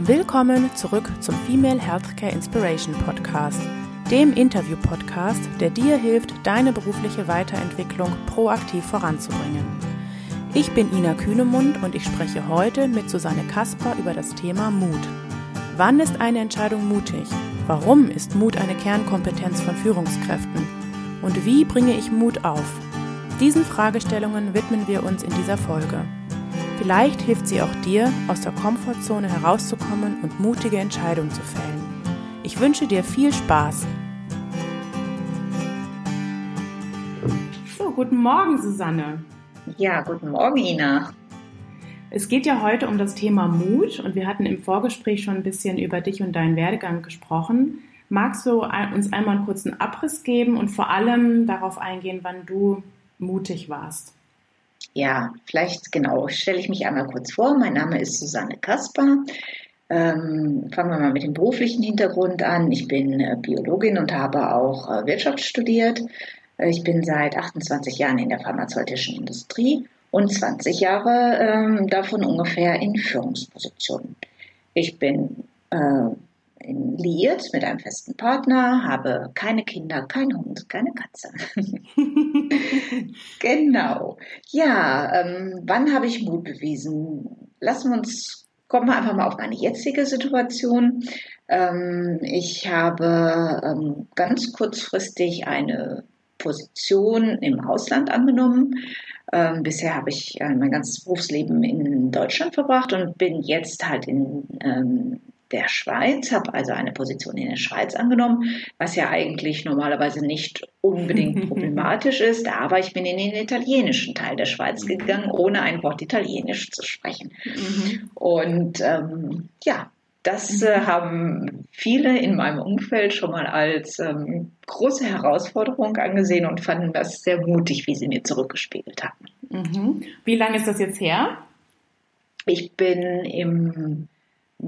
Willkommen zurück zum Female Healthcare Inspiration Podcast, dem Interview-Podcast, der dir hilft, deine berufliche Weiterentwicklung proaktiv voranzubringen. Ich bin Ina Kühnemund und ich spreche heute mit Susanne Kasper über das Thema Mut. Wann ist eine Entscheidung mutig? Warum ist Mut eine Kernkompetenz von Führungskräften? Und wie bringe ich Mut auf? Diesen Fragestellungen widmen wir uns in dieser Folge. Vielleicht hilft sie auch dir, aus der Komfortzone herauszukommen und mutige Entscheidungen zu fällen. Ich wünsche dir viel Spaß. So, guten Morgen, Susanne. Ja, guten Morgen, Ina. Es geht ja heute um das Thema Mut und wir hatten im Vorgespräch schon ein bisschen über dich und deinen Werdegang gesprochen. Magst du uns einmal einen kurzen Abriss geben und vor allem darauf eingehen, wann du mutig warst? Ja, vielleicht genau, stelle ich mich einmal kurz vor. Mein Name ist Susanne Kasper. Ähm, fangen wir mal mit dem beruflichen Hintergrund an. Ich bin äh, Biologin und habe auch äh, Wirtschaft studiert. Äh, ich bin seit 28 Jahren in der pharmazeutischen Industrie und 20 Jahre ähm, davon ungefähr in Führungspositionen. Ich bin äh, liiert mit einem festen Partner, habe keine Kinder, keinen Hund, keine Katze. genau. Ja, ähm, wann habe ich Mut bewiesen? Lassen wir uns, kommen wir einfach mal auf meine jetzige Situation. Ähm, ich habe ähm, ganz kurzfristig eine Position im Ausland angenommen. Ähm, bisher habe ich äh, mein ganzes Berufsleben in Deutschland verbracht und bin jetzt halt in ähm, der Schweiz, habe also eine Position in der Schweiz angenommen, was ja eigentlich normalerweise nicht unbedingt problematisch ist, aber ich bin in den italienischen Teil der Schweiz gegangen, ohne ein Wort Italienisch zu sprechen. Mhm. Und ähm, ja, das äh, mhm. haben viele in meinem Umfeld schon mal als ähm, große Herausforderung angesehen und fanden das sehr mutig, wie sie mir zurückgespiegelt haben. Mhm. Wie lange ist das jetzt her? Ich bin im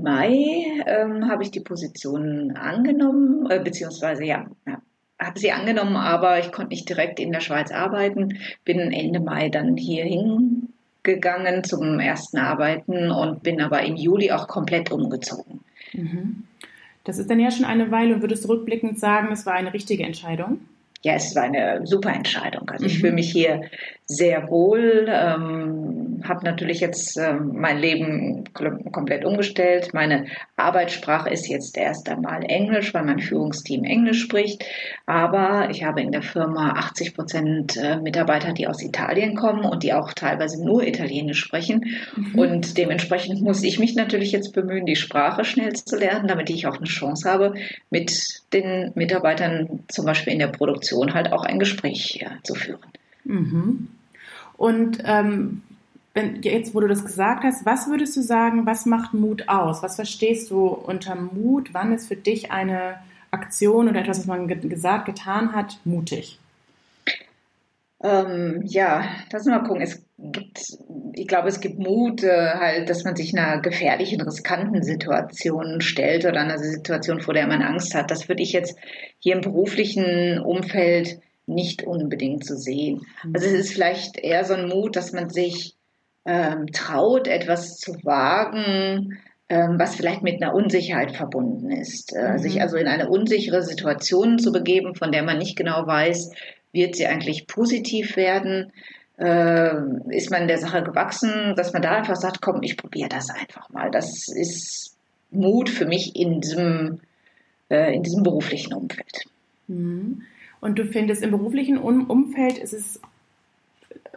Mai ähm, habe ich die Position angenommen, äh, beziehungsweise ja, ja habe sie angenommen, aber ich konnte nicht direkt in der Schweiz arbeiten. Bin Ende Mai dann hier hingegangen zum ersten Arbeiten und bin aber im Juli auch komplett umgezogen. Mhm. Das ist dann ja schon eine Weile und würdest du rückblickend sagen, es war eine richtige Entscheidung? Ja, es war eine super Entscheidung. Also ich mhm. fühle mich hier sehr wohl. Ähm, habe natürlich jetzt äh, mein Leben komplett umgestellt. Meine Arbeitssprache ist jetzt erst einmal Englisch, weil mein Führungsteam Englisch spricht. Aber ich habe in der Firma 80 Prozent äh, Mitarbeiter, die aus Italien kommen und die auch teilweise nur Italienisch sprechen. Mhm. Und dementsprechend muss ich mich natürlich jetzt bemühen, die Sprache schnell zu lernen, damit ich auch eine Chance habe, mit den Mitarbeitern zum Beispiel in der Produktion halt auch ein Gespräch äh, zu führen. Mhm. Und ähm, wenn, jetzt, wo du das gesagt hast, was würdest du sagen, was macht Mut aus? Was verstehst du unter Mut? Wann ist für dich eine Aktion oder etwas, was man gesagt, getan hat, mutig? Ähm, ja, lass mal gucken. Es gibt, ich glaube, es gibt Mut, äh, halt, dass man sich einer gefährlichen, riskanten Situation stellt oder einer Situation, vor der man Angst hat. Das würde ich jetzt hier im beruflichen Umfeld nicht unbedingt so sehen. Also es ist vielleicht eher so ein Mut, dass man sich ähm, traut, etwas zu wagen, ähm, was vielleicht mit einer Unsicherheit verbunden ist. Äh, mhm. Sich also in eine unsichere Situation zu begeben, von der man nicht genau weiß, wird sie eigentlich positiv werden. Äh, ist man der Sache gewachsen, dass man da einfach sagt, komm, ich probiere das einfach mal. Das ist Mut für mich in diesem, äh, in diesem beruflichen Umfeld. Mhm. Und du findest, im beruflichen Umfeld ist es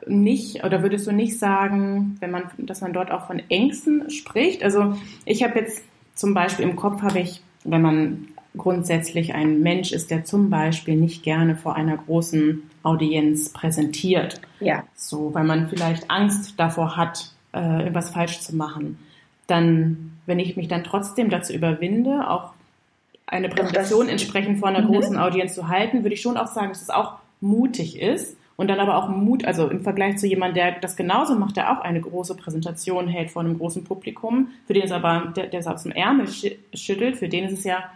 nicht, oder würdest du nicht sagen, wenn man, dass man dort auch von Ängsten spricht? Also ich habe jetzt zum Beispiel im Kopf habe ich, wenn man grundsätzlich ein Mensch ist, der zum Beispiel nicht gerne vor einer großen Audienz präsentiert. Ja. So, weil man vielleicht Angst davor hat, äh, etwas falsch zu machen. Dann, wenn ich mich dann trotzdem dazu überwinde, auch eine Präsentation entsprechend vor einer mhm. großen Audienz zu halten, würde ich schon auch sagen, dass es auch mutig ist und dann aber auch Mut, also im Vergleich zu jemandem, der das genauso macht, der auch eine große Präsentation hält vor einem großen Publikum, für den es aber, der, der es aus dem Ärmel schüttelt, für den ist es ja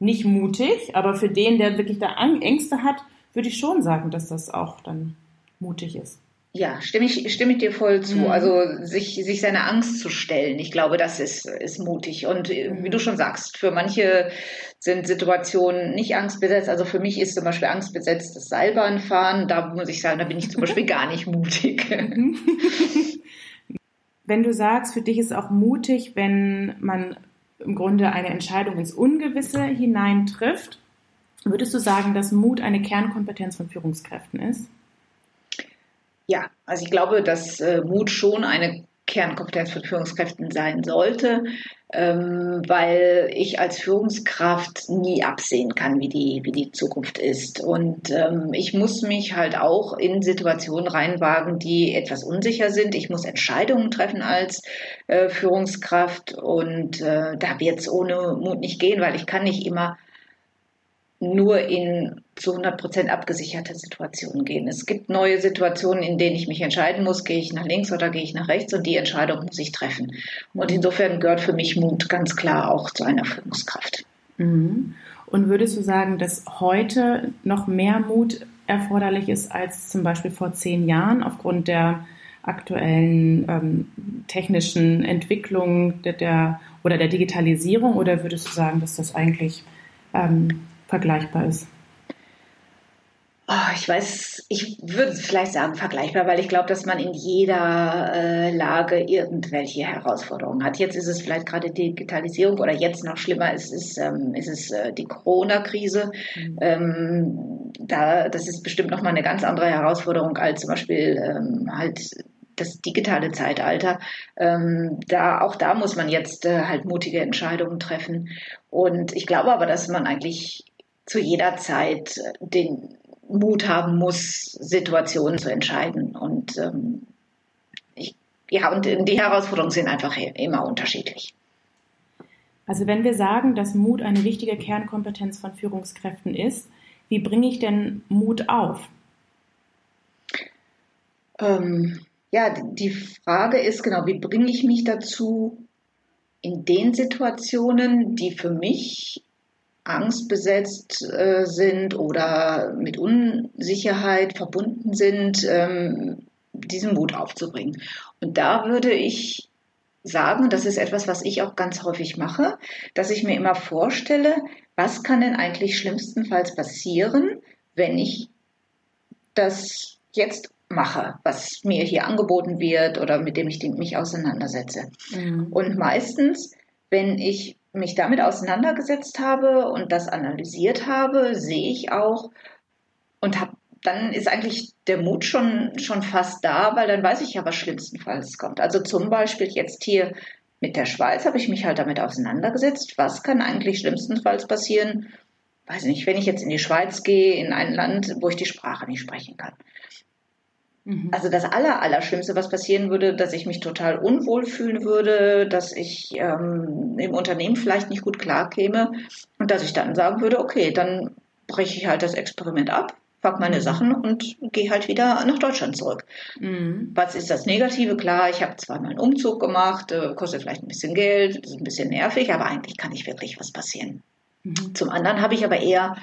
nicht mutig, aber für den, der wirklich da Ängste hat, würde ich schon sagen, dass das auch dann mutig ist. Ja, stimme ich, stimme ich dir voll zu. Mhm. Also sich, sich seiner Angst zu stellen, ich glaube, das ist, ist mutig. Und äh, wie du schon sagst, für manche sind Situationen nicht angstbesetzt. Also für mich ist zum Beispiel angstbesetzt das Seilbahnfahren. Da muss ich sagen, da bin ich zum Beispiel gar nicht mutig. Wenn du sagst, für dich ist auch mutig, wenn man im Grunde eine Entscheidung ins Ungewisse hineintrifft, würdest du sagen, dass Mut eine Kernkompetenz von Führungskräften ist? Ja, also ich glaube, dass äh, Mut schon eine Kernkompetenz von Führungskräften sein sollte, ähm, weil ich als Führungskraft nie absehen kann, wie die, wie die Zukunft ist. Und ähm, ich muss mich halt auch in Situationen reinwagen, die etwas unsicher sind. Ich muss Entscheidungen treffen als äh, Führungskraft und äh, da wird es ohne Mut nicht gehen, weil ich kann nicht immer nur in zu 100 Prozent abgesicherte Situationen gehen. Es gibt neue Situationen, in denen ich mich entscheiden muss, gehe ich nach links oder gehe ich nach rechts und die Entscheidung muss ich treffen. Und insofern gehört für mich Mut ganz klar auch zu einer Führungskraft. Mhm. Und würdest du sagen, dass heute noch mehr Mut erforderlich ist als zum Beispiel vor zehn Jahren aufgrund der aktuellen ähm, technischen Entwicklung der, der, oder der Digitalisierung? Oder würdest du sagen, dass das eigentlich ähm, vergleichbar ist? Oh, ich weiß, ich würde vielleicht sagen vergleichbar, weil ich glaube, dass man in jeder äh, Lage irgendwelche Herausforderungen hat. Jetzt ist es vielleicht gerade Digitalisierung oder jetzt noch schlimmer ist, ist, ähm, ist es äh, die Corona-Krise. Mhm. Ähm, da, das ist bestimmt nochmal eine ganz andere Herausforderung als zum Beispiel ähm, halt das digitale Zeitalter. Ähm, da, auch da muss man jetzt äh, halt mutige Entscheidungen treffen. Und ich glaube aber, dass man eigentlich zu jeder Zeit den Mut haben muss, Situationen zu entscheiden. Und ähm, ich, ja, und die Herausforderungen sind einfach immer unterschiedlich. Also wenn wir sagen, dass Mut eine wichtige Kernkompetenz von Führungskräften ist, wie bringe ich denn Mut auf? Ähm, ja, die Frage ist genau, wie bringe ich mich dazu, in den Situationen, die für mich angstbesetzt äh, sind oder mit Unsicherheit verbunden sind, ähm, diesen Mut aufzubringen. Und da würde ich sagen, das ist etwas, was ich auch ganz häufig mache, dass ich mir immer vorstelle, was kann denn eigentlich schlimmstenfalls passieren, wenn ich das jetzt mache, was mir hier angeboten wird oder mit dem ich mich auseinandersetze. Mhm. Und meistens, wenn ich mich damit auseinandergesetzt habe und das analysiert habe, sehe ich auch und habe dann ist eigentlich der Mut schon, schon fast da, weil dann weiß ich ja, was schlimmstenfalls kommt. Also zum Beispiel jetzt hier mit der Schweiz habe ich mich halt damit auseinandergesetzt, was kann eigentlich schlimmstenfalls passieren, weiß nicht, wenn ich jetzt in die Schweiz gehe, in ein Land, wo ich die Sprache nicht sprechen kann. Mhm. Also das Aller, Allerschlimmste, was passieren würde, dass ich mich total unwohl fühlen würde, dass ich ähm, im Unternehmen vielleicht nicht gut klarkäme und dass ich dann sagen würde, okay, dann breche ich halt das Experiment ab, pack meine mhm. Sachen und gehe halt wieder nach Deutschland zurück. Mhm. Was ist das Negative? Klar, ich habe zweimal einen Umzug gemacht, äh, kostet vielleicht ein bisschen Geld, ist ein bisschen nervig, aber eigentlich kann nicht wirklich was passieren. Mhm. Zum anderen habe ich aber eher,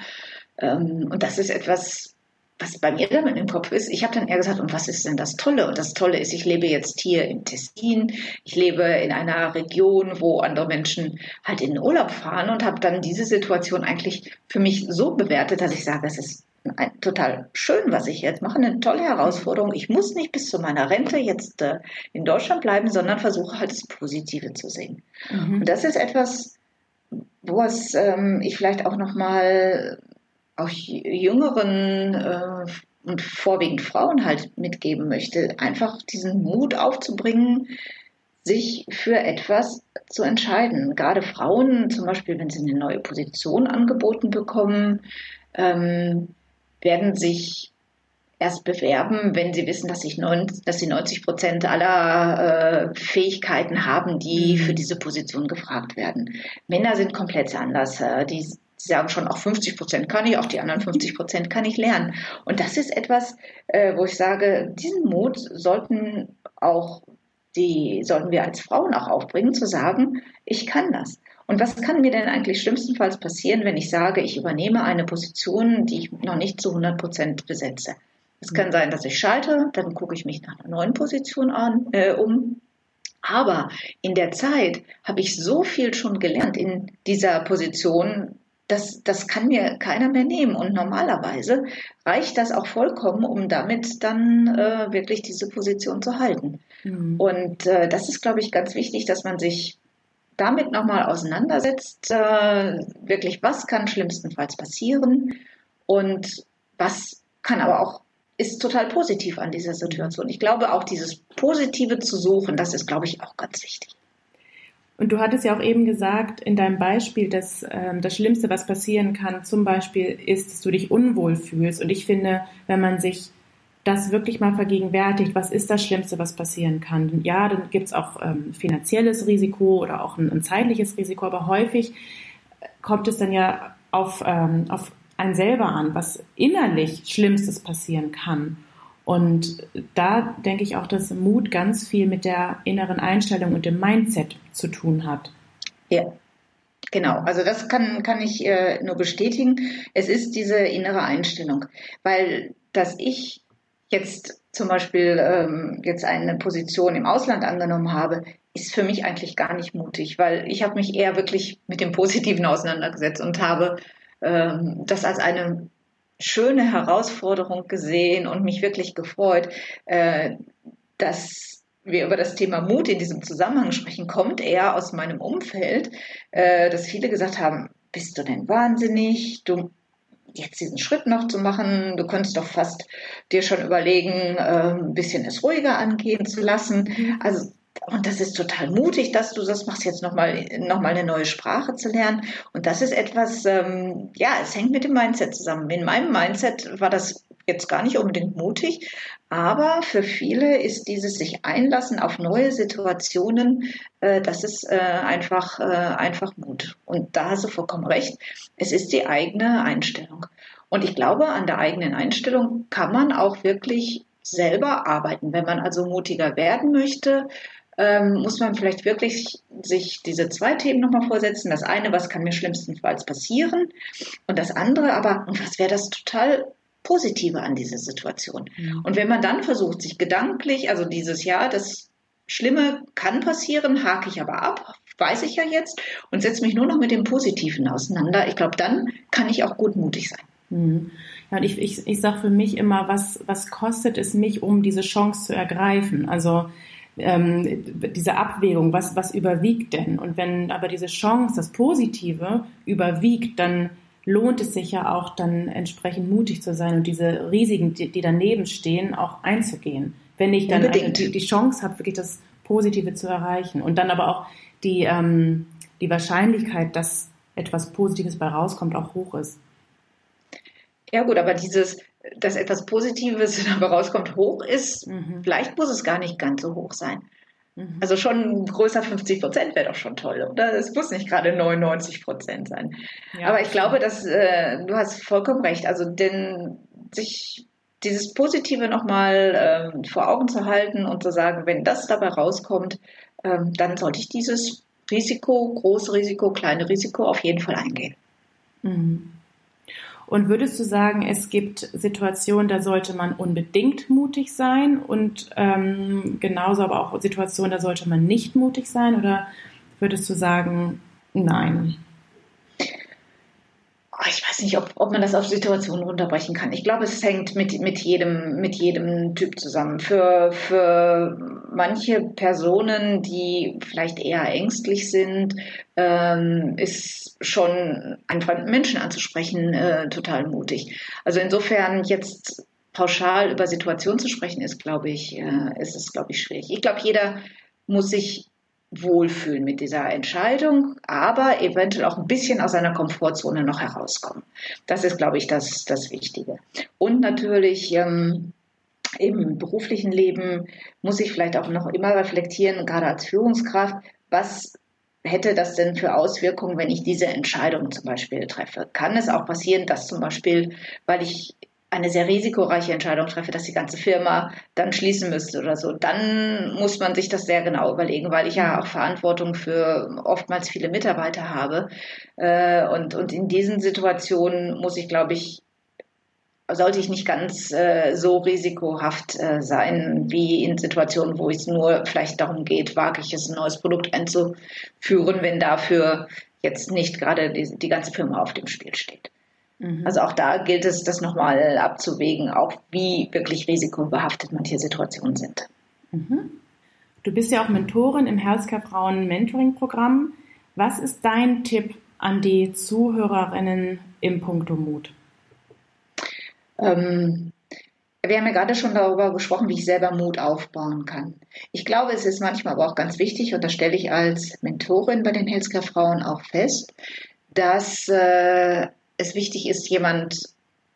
ähm, und das ist etwas, was bei mir dann im Kopf ist, ich habe dann eher gesagt, und was ist denn das Tolle? Und das Tolle ist, ich lebe jetzt hier im Tessin, ich lebe in einer Region, wo andere Menschen halt in den Urlaub fahren und habe dann diese Situation eigentlich für mich so bewertet, dass ich sage, es ist ein, total schön, was ich jetzt mache, eine tolle Herausforderung. Ich muss nicht bis zu meiner Rente jetzt äh, in Deutschland bleiben, sondern versuche halt das Positive zu sehen. Mhm. Und das ist etwas, was ähm, ich vielleicht auch noch mal auch jüngeren äh, und vorwiegend Frauen halt mitgeben möchte, einfach diesen Mut aufzubringen, sich für etwas zu entscheiden. Gerade Frauen, zum Beispiel, wenn sie eine neue Position angeboten bekommen, ähm, werden sich erst bewerben, wenn sie wissen, dass, ich neun, dass sie 90 Prozent aller äh, Fähigkeiten haben, die mhm. für diese Position gefragt werden. Männer sind komplett anders. Äh, die Sie sagen schon, auch 50 Prozent kann ich, auch die anderen 50 Prozent kann ich lernen. Und das ist etwas, äh, wo ich sage, diesen Mut sollten auch die, sollten wir als Frauen auch aufbringen, zu sagen, ich kann das. Und was kann mir denn eigentlich schlimmstenfalls passieren, wenn ich sage, ich übernehme eine Position, die ich noch nicht zu 100 Prozent besetze? Es kann sein, dass ich schalte, dann gucke ich mich nach einer neuen Position an, äh, um. Aber in der Zeit habe ich so viel schon gelernt in dieser Position, das, das kann mir keiner mehr nehmen. Und normalerweise reicht das auch vollkommen, um damit dann äh, wirklich diese Position zu halten. Mhm. Und äh, das ist, glaube ich, ganz wichtig, dass man sich damit nochmal auseinandersetzt, äh, wirklich, was kann schlimmstenfalls passieren und was kann aber auch, ist total positiv an dieser Situation. Ich glaube, auch dieses Positive zu suchen, das ist, glaube ich, auch ganz wichtig. Und du hattest ja auch eben gesagt in deinem Beispiel, dass ähm, das Schlimmste, was passieren kann, zum Beispiel ist, dass du dich unwohl fühlst. Und ich finde, wenn man sich das wirklich mal vergegenwärtigt, was ist das Schlimmste, was passieren kann. Ja, dann gibt es auch ähm, finanzielles Risiko oder auch ein, ein, zeitliches Risiko, aber häufig kommt es dann ja auf, ähm, auf einen selber an, was innerlich Schlimmstes passieren kann. Und da denke ich auch, dass Mut ganz viel mit der inneren Einstellung und dem Mindset zu tun hat. Ja, Genau, also das kann, kann ich äh, nur bestätigen. Es ist diese innere Einstellung, weil dass ich jetzt zum Beispiel ähm, jetzt eine Position im Ausland angenommen habe, ist für mich eigentlich gar nicht mutig, weil ich habe mich eher wirklich mit dem Positiven auseinandergesetzt und habe ähm, das als eine schöne Herausforderung gesehen und mich wirklich gefreut, äh, dass wir über das Thema Mut in diesem Zusammenhang sprechen, kommt eher aus meinem Umfeld, äh, dass viele gesagt haben, bist du denn wahnsinnig? Du jetzt diesen Schritt noch zu machen. Du könntest doch fast dir schon überlegen, äh, ein bisschen es ruhiger angehen zu lassen. Mhm. Also und das ist total mutig, dass du das machst, jetzt nochmal noch mal eine neue Sprache zu lernen. Und das ist etwas, ähm, ja, es hängt mit dem Mindset zusammen. In meinem Mindset war das jetzt gar nicht unbedingt mutig, aber für viele ist dieses sich einlassen auf neue Situationen, äh, das ist äh, einfach, äh, einfach Mut. Und da hast du vollkommen recht. Es ist die eigene Einstellung. Und ich glaube, an der eigenen Einstellung kann man auch wirklich selber arbeiten. Wenn man also mutiger werden möchte, ähm, muss man vielleicht wirklich sich diese zwei Themen nochmal vorsetzen. Das eine, was kann mir schlimmstenfalls passieren? Und das andere aber, und was wäre das total Positive an dieser Situation. Mhm. Und wenn man dann versucht, sich gedanklich, also dieses Jahr, das Schlimme kann passieren, hake ich aber ab, weiß ich ja jetzt und setze mich nur noch mit dem Positiven auseinander. Ich glaube, dann kann ich auch gutmutig sein. Mhm. Ja, und ich, ich, ich sage für mich immer, was, was kostet es mich, um diese Chance zu ergreifen? Also ähm, diese Abwägung, was, was überwiegt denn? Und wenn aber diese Chance, das Positive überwiegt, dann lohnt es sich ja auch dann entsprechend mutig zu sein und diese Risiken, die, die daneben stehen, auch einzugehen. Wenn ich dann die, die, Chance habe, wirklich das Positive zu erreichen und dann aber auch die, ähm, die Wahrscheinlichkeit, dass etwas Positives bei rauskommt, auch hoch ist. Ja gut, aber dieses, dass etwas Positives dabei rauskommt, hoch ist, mhm. vielleicht muss es gar nicht ganz so hoch sein. Mhm. Also schon größer 50 Prozent wäre doch schon toll, oder? Es muss nicht gerade 99 Prozent sein. Ja, Aber ich glaube, dass äh, du hast vollkommen recht. Also denn sich dieses Positive nochmal ähm, vor Augen zu halten und zu sagen, wenn das dabei rauskommt, ähm, dann sollte ich dieses Risiko, große Risiko, kleine Risiko auf jeden Fall eingehen. Mhm. Und würdest du sagen, es gibt Situationen, da sollte man unbedingt mutig sein und ähm, genauso aber auch Situationen, da sollte man nicht mutig sein? Oder würdest du sagen, nein? Ich weiß nicht, ob, ob man das auf Situationen runterbrechen kann. Ich glaube, es hängt mit, mit, jedem, mit jedem Typ zusammen. Für, für manche Personen, die vielleicht eher ängstlich sind, ähm, ist schon einfach Menschen anzusprechen äh, total mutig. Also insofern jetzt pauschal über Situationen zu sprechen, ist, glaube ich, äh, ist es, glaube ich, schwierig. Ich glaube, jeder muss sich wohlfühlen mit dieser Entscheidung, aber eventuell auch ein bisschen aus seiner Komfortzone noch herauskommen. Das ist, glaube ich, das, das Wichtige. Und natürlich ähm, im beruflichen Leben muss ich vielleicht auch noch immer reflektieren, gerade als Führungskraft, was hätte das denn für Auswirkungen, wenn ich diese Entscheidung zum Beispiel treffe? Kann es auch passieren, dass zum Beispiel, weil ich eine sehr risikoreiche Entscheidung treffe, dass die ganze Firma dann schließen müsste oder so, dann muss man sich das sehr genau überlegen, weil ich ja mhm. auch Verantwortung für oftmals viele Mitarbeiter habe. Äh, und, und in diesen Situationen muss ich, glaube ich, sollte ich nicht ganz äh, so risikohaft äh, sein wie in Situationen, wo es nur vielleicht darum geht, wage ich es, ein neues Produkt einzuführen, wenn dafür jetzt nicht gerade die, die ganze Firma auf dem Spiel steht. Mhm. Also auch da gilt es, das nochmal abzuwägen, auch wie wirklich risikobehaftet manche Situationen sind. Mhm. Du bist ja auch Mentorin im Healthcare Frauen Mentoring Programm. Was ist dein Tipp an die Zuhörerinnen im Punkto Mut? Ähm, wir haben ja gerade schon darüber gesprochen, wie ich selber Mut aufbauen kann. Ich glaube, es ist manchmal aber auch ganz wichtig, und das stelle ich als Mentorin bei den Healthcare-Frauen auch fest, dass äh, es wichtig ist, jemand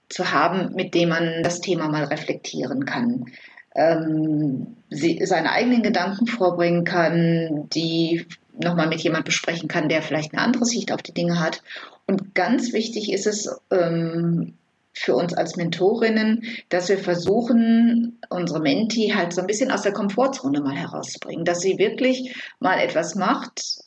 zu haben, mit dem man das Thema mal reflektieren kann. Ähm, sie, seine eigenen Gedanken vorbringen kann, die nochmal mit jemand besprechen kann, der vielleicht eine andere Sicht auf die Dinge hat. Und ganz wichtig ist es, ähm, für uns als Mentorinnen, dass wir versuchen, unsere Menti halt so ein bisschen aus der Komfortzone mal herauszubringen, dass sie wirklich mal etwas macht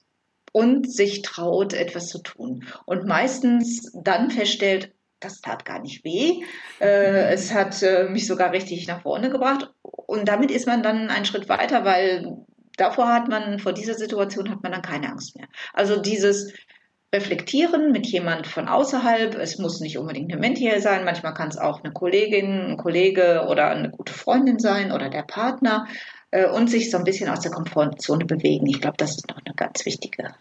und sich traut, etwas zu tun. Und meistens dann feststellt, das tat gar nicht weh. Äh, es hat äh, mich sogar richtig nach vorne gebracht. Und damit ist man dann einen Schritt weiter, weil davor hat man, vor dieser Situation hat man dann keine Angst mehr. Also dieses reflektieren mit jemand von außerhalb. Es muss nicht unbedingt eine Mentor sein, manchmal kann es auch eine Kollegin, ein Kollege oder eine gute Freundin sein oder der Partner äh, und sich so ein bisschen aus der Komfortzone bewegen. Ich glaube, das ist noch eine ganz wichtige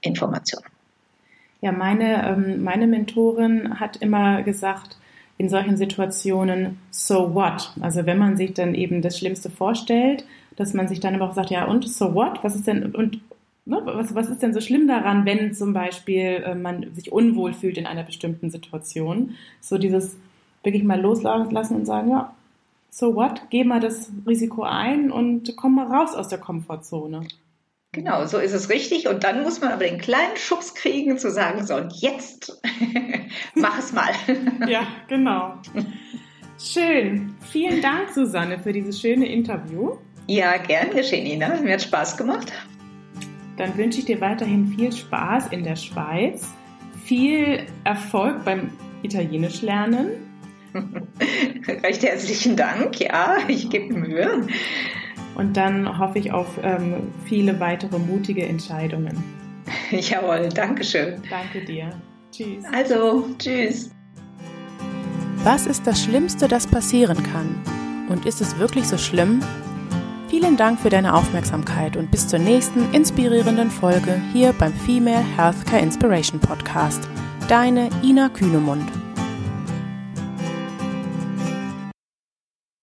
Information. Ja, meine, ähm, meine Mentorin hat immer gesagt, in solchen Situationen, so what? Also wenn man sich dann eben das Schlimmste vorstellt, dass man sich dann aber auch sagt, ja und, so what? Was ist denn, und Ne? Was, was ist denn so schlimm daran, wenn zum Beispiel äh, man sich unwohl fühlt in einer bestimmten Situation? So dieses wirklich mal loslassen und sagen, ja, so what? Geh mal das Risiko ein und komm mal raus aus der Komfortzone. Genau, so ist es richtig. Und dann muss man aber den kleinen Schubs kriegen, zu sagen, so, und jetzt mach es mal. ja, genau. Schön. Vielen Dank, Susanne, für dieses schöne Interview. Ja, gern geschehen, Ina. Mir hat Spaß gemacht dann wünsche ich dir weiterhin viel Spaß in der Schweiz, viel Erfolg beim Italienisch lernen. Recht herzlichen Dank, ja, ich gebe Mühe. Und dann hoffe ich auf ähm, viele weitere mutige Entscheidungen. Jawohl, danke schön. Danke dir. Tschüss. Also, tschüss. Was ist das Schlimmste, das passieren kann? Und ist es wirklich so schlimm? Vielen Dank für deine Aufmerksamkeit und bis zur nächsten inspirierenden Folge hier beim Female Healthcare Inspiration Podcast. Deine Ina Kühnemund.